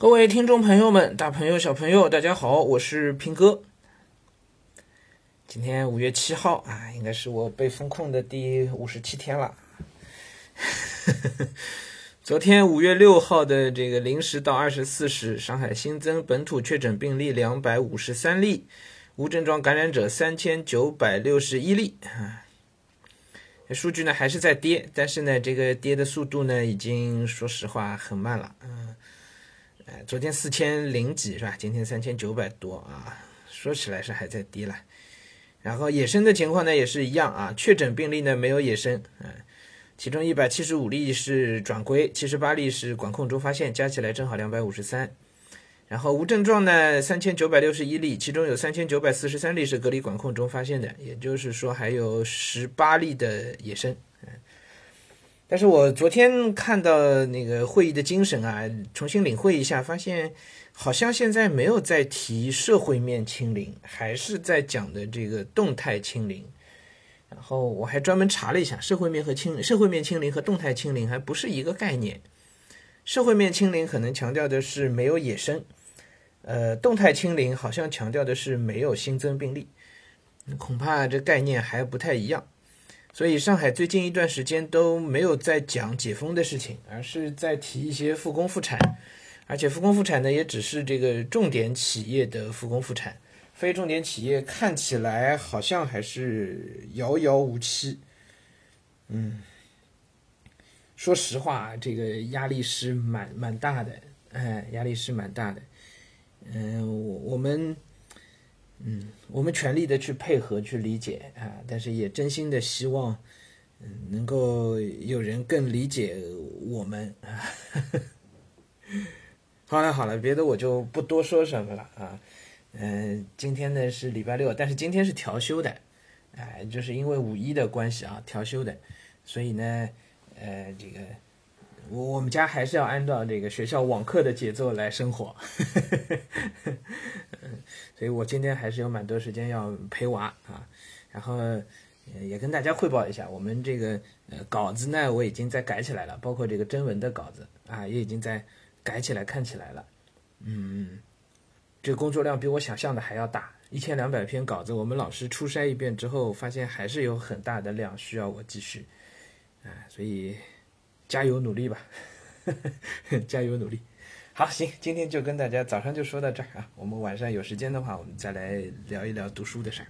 各位听众朋友们，大朋友、小朋友，大家好，我是平哥。今天五月七号啊，应该是我被封控的第五十七天了。昨天五月六号的这个零时到二十四时，上海新增本土确诊病例两百五十三例，无症状感染者三千九百六十一例。数据呢还是在跌，但是呢，这个跌的速度呢，已经说实话很慢了。嗯。哎，昨天四千零几是吧？今天三千九百多啊，说起来是还在低了。然后野生的情况呢也是一样啊，确诊病例呢没有野生，嗯，其中一百七十五例是转归，七十八例是管控中发现，加起来正好两百五十三。然后无症状呢三千九百六十一例，其中有三千九百四十三例是隔离管控中发现的，也就是说还有十八例的野生。但是我昨天看到那个会议的精神啊，重新领会一下，发现好像现在没有在提社会面清零，还是在讲的这个动态清零。然后我还专门查了一下，社会面和清社会面清零和动态清零还不是一个概念。社会面清零可能强调的是没有野生，呃，动态清零好像强调的是没有新增病例，恐怕这概念还不太一样。所以上海最近一段时间都没有在讲解封的事情，而是在提一些复工复产，而且复工复产呢也只是这个重点企业的复工复产，非重点企业看起来好像还是遥遥无期。嗯，说实话，这个压力是蛮蛮大的，哎，压力是蛮大的。嗯，我我们。我们全力的去配合、去理解啊，但是也真心的希望，嗯，能够有人更理解我们啊。好了好了，别的我就不多说什么了啊。嗯，今天呢是礼拜六，但是今天是调休的，哎，就是因为五一的关系啊，调休的，所以呢，呃，这个我我们家还是要按照这个学校网课的节奏来生活。所以我今天还是有蛮多时间要陪娃啊，然后也跟大家汇报一下，我们这个呃稿子呢，我已经在改起来了，包括这个征文的稿子啊，也已经在改起来看起来了。嗯，这工作量比我想象的还要大，一千两百篇稿子，我们老师初筛一遍之后，发现还是有很大的量需要我继续啊，所以加油努力吧，加油努力。好，行，今天就跟大家早上就说到这儿啊。我们晚上有时间的话，我们再来聊一聊读书的事儿。